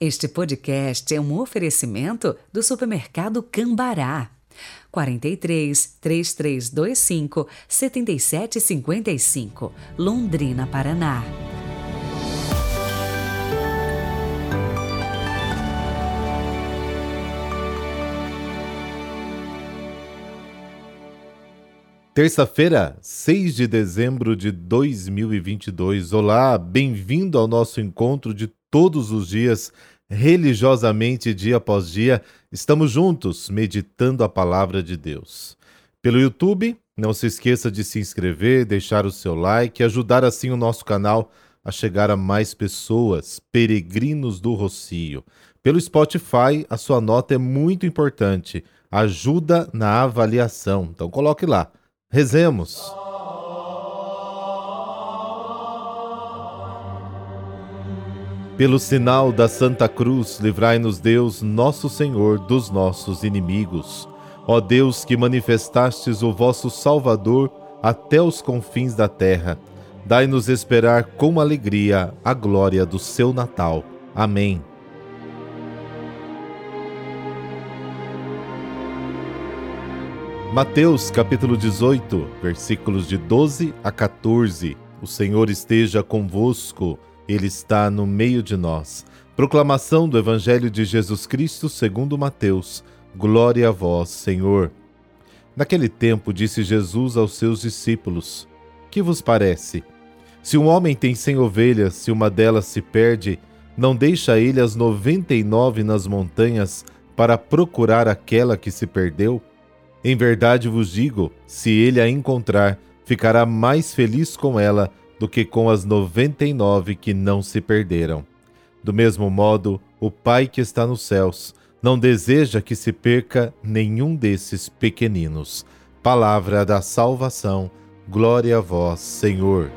Este podcast é um oferecimento do supermercado Cambará. 43 3325 7755, Londrina, Paraná. Terça-feira, 6 de dezembro de 2022. Olá, bem-vindo ao nosso encontro de todos os dias, religiosamente, dia após dia. Estamos juntos meditando a palavra de Deus. Pelo YouTube, não se esqueça de se inscrever, deixar o seu like e ajudar assim o nosso canal a chegar a mais pessoas, peregrinos do Rocio. Pelo Spotify, a sua nota é muito importante, ajuda na avaliação. Então coloque lá Rezemos. Pelo sinal da Santa Cruz, livrai-nos Deus, nosso Senhor, dos nossos inimigos. Ó Deus, que manifestastes o vosso Salvador até os confins da terra, dai-nos esperar com alegria a glória do seu Natal. Amém. Mateus capítulo 18, versículos de 12 a 14. O Senhor esteja convosco, Ele está no meio de nós. Proclamação do Evangelho de Jesus Cristo segundo Mateus. Glória a vós, Senhor. Naquele tempo disse Jesus aos seus discípulos: Que vos parece? Se um homem tem cem ovelhas, se uma delas se perde, não deixa ele as noventa e nove nas montanhas para procurar aquela que se perdeu? Em verdade vos digo: se ele a encontrar, ficará mais feliz com ela do que com as noventa e nove que não se perderam. Do mesmo modo, o Pai que está nos céus não deseja que se perca nenhum desses pequeninos. Palavra da salvação. Glória a vós, Senhor.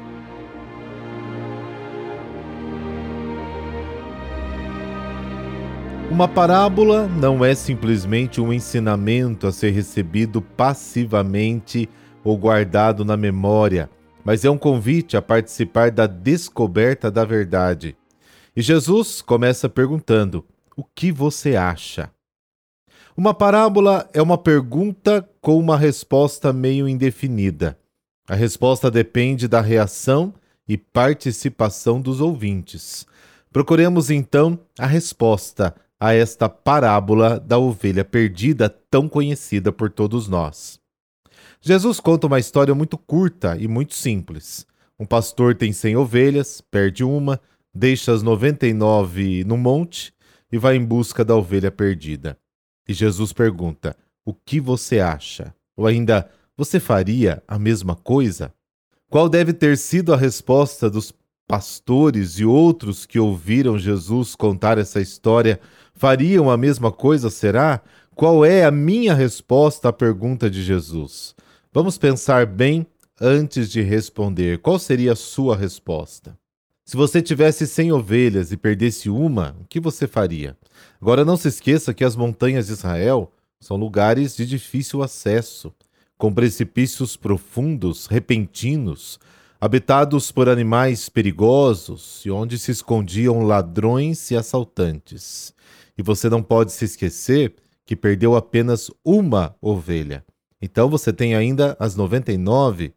Uma parábola não é simplesmente um ensinamento a ser recebido passivamente ou guardado na memória, mas é um convite a participar da descoberta da verdade. E Jesus começa perguntando: O que você acha? Uma parábola é uma pergunta com uma resposta meio indefinida. A resposta depende da reação e participação dos ouvintes. Procuremos então a resposta a esta parábola da ovelha perdida tão conhecida por todos nós. Jesus conta uma história muito curta e muito simples. Um pastor tem cem ovelhas, perde uma, deixa as noventa e nove no monte e vai em busca da ovelha perdida. E Jesus pergunta: O que você acha? Ou ainda, você faria a mesma coisa? Qual deve ter sido a resposta dos pastores e outros que ouviram Jesus contar essa história fariam a mesma coisa, será? Qual é a minha resposta à pergunta de Jesus? Vamos pensar bem antes de responder. Qual seria a sua resposta? Se você tivesse 100 ovelhas e perdesse uma, o que você faria? Agora não se esqueça que as montanhas de Israel são lugares de difícil acesso, com precipícios profundos, repentinos, habitados por animais perigosos e onde se escondiam ladrões e assaltantes. E você não pode se esquecer que perdeu apenas uma ovelha. Então você tem ainda as 99,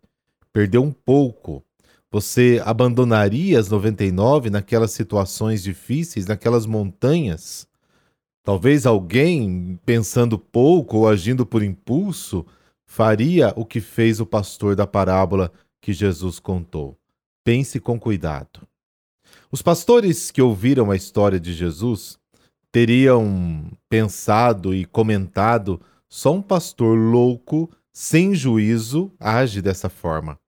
perdeu um pouco. Você abandonaria as 99 naquelas situações difíceis, naquelas montanhas? Talvez alguém, pensando pouco ou agindo por impulso, faria o que fez o pastor da parábola que Jesus contou. Pense com cuidado. Os pastores que ouviram a história de Jesus teriam pensado e comentado: só um pastor louco, sem juízo, age dessa forma.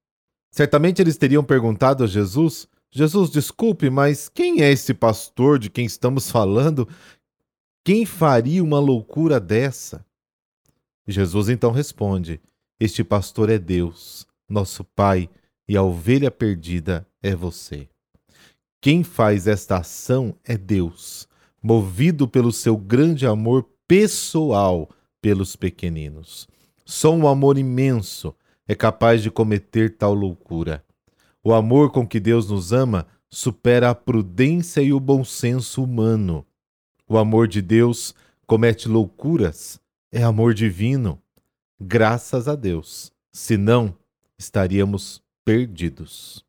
Certamente eles teriam perguntado a Jesus: Jesus, desculpe, mas quem é esse pastor de quem estamos falando? Quem faria uma loucura dessa? Jesus então responde: Este pastor é Deus nosso Pai, e a ovelha perdida é você. Quem faz esta ação é Deus, movido pelo seu grande amor pessoal pelos pequeninos. Só um amor imenso é capaz de cometer tal loucura. O amor com que Deus nos ama supera a prudência e o bom senso humano. O amor de Deus comete loucuras, é amor divino. Graças a Deus. Senão, estaríamos perdidos.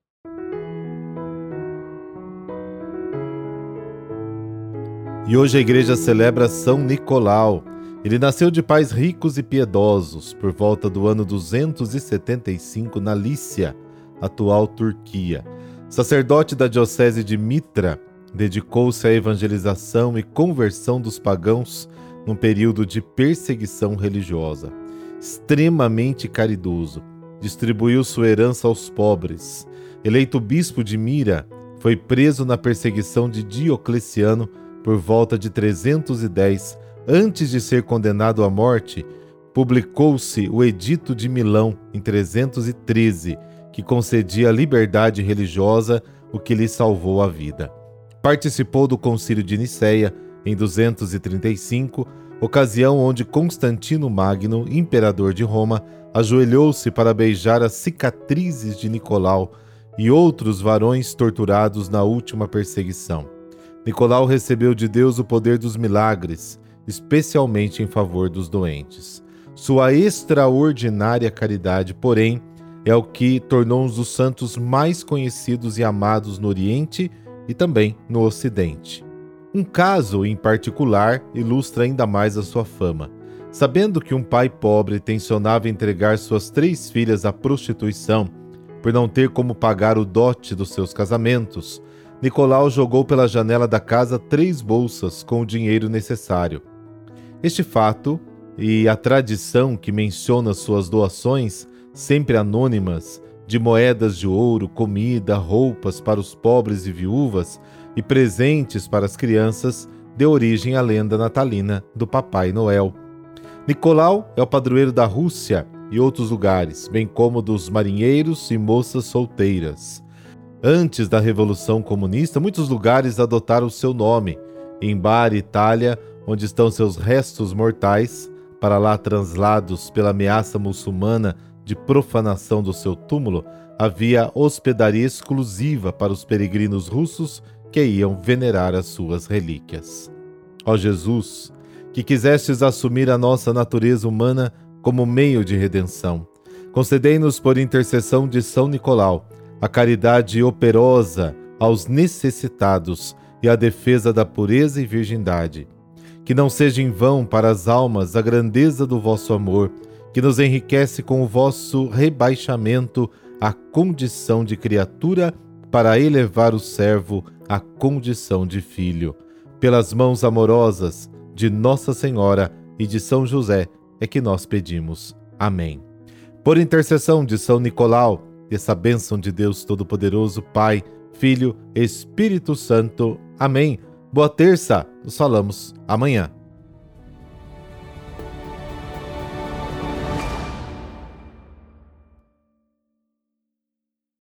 E hoje a igreja celebra São Nicolau. Ele nasceu de pais ricos e piedosos por volta do ano 275 na Lícia, atual Turquia. Sacerdote da diocese de Mitra, dedicou-se à evangelização e conversão dos pagãos num período de perseguição religiosa. Extremamente caridoso, distribuiu sua herança aos pobres. Eleito bispo de Mira, foi preso na perseguição de Diocleciano por volta de 310, antes de ser condenado à morte, publicou-se o Edito de Milão em 313, que concedia liberdade religiosa, o que lhe salvou a vida. Participou do Concílio de Nicéia em 235, ocasião onde Constantino Magno, imperador de Roma, ajoelhou-se para beijar as cicatrizes de Nicolau e outros varões torturados na última perseguição. Nicolau recebeu de Deus o poder dos milagres, especialmente em favor dos doentes. Sua extraordinária caridade, porém, é o que tornou um dos santos mais conhecidos e amados no Oriente e também no Ocidente. Um caso em particular ilustra ainda mais a sua fama. Sabendo que um pai pobre tensionava entregar suas três filhas à prostituição por não ter como pagar o dote dos seus casamentos, Nicolau jogou pela janela da casa três bolsas com o dinheiro necessário. Este fato e a tradição que menciona suas doações, sempre anônimas, de moedas de ouro, comida, roupas para os pobres e viúvas e presentes para as crianças, deu origem à lenda natalina do Papai Noel. Nicolau é o padroeiro da Rússia e outros lugares, bem como dos marinheiros e moças solteiras. Antes da Revolução Comunista, muitos lugares adotaram seu nome. Em Bari, Itália, onde estão seus restos mortais, para lá translados pela ameaça muçulmana de profanação do seu túmulo, havia hospedaria exclusiva para os peregrinos russos que iam venerar as suas relíquias. Ó Jesus, que quisestes assumir a nossa natureza humana como meio de redenção, concedei-nos por intercessão de São Nicolau a caridade operosa aos necessitados e a defesa da pureza e virgindade. Que não seja em vão para as almas a grandeza do vosso amor, que nos enriquece com o vosso rebaixamento à condição de criatura para elevar o servo à condição de filho. Pelas mãos amorosas de Nossa Senhora e de São José é que nós pedimos. Amém. Por intercessão de São Nicolau, essa bênção de Deus Todo-Poderoso, Pai, Filho, Espírito Santo. Amém. Boa terça, nos falamos amanhã.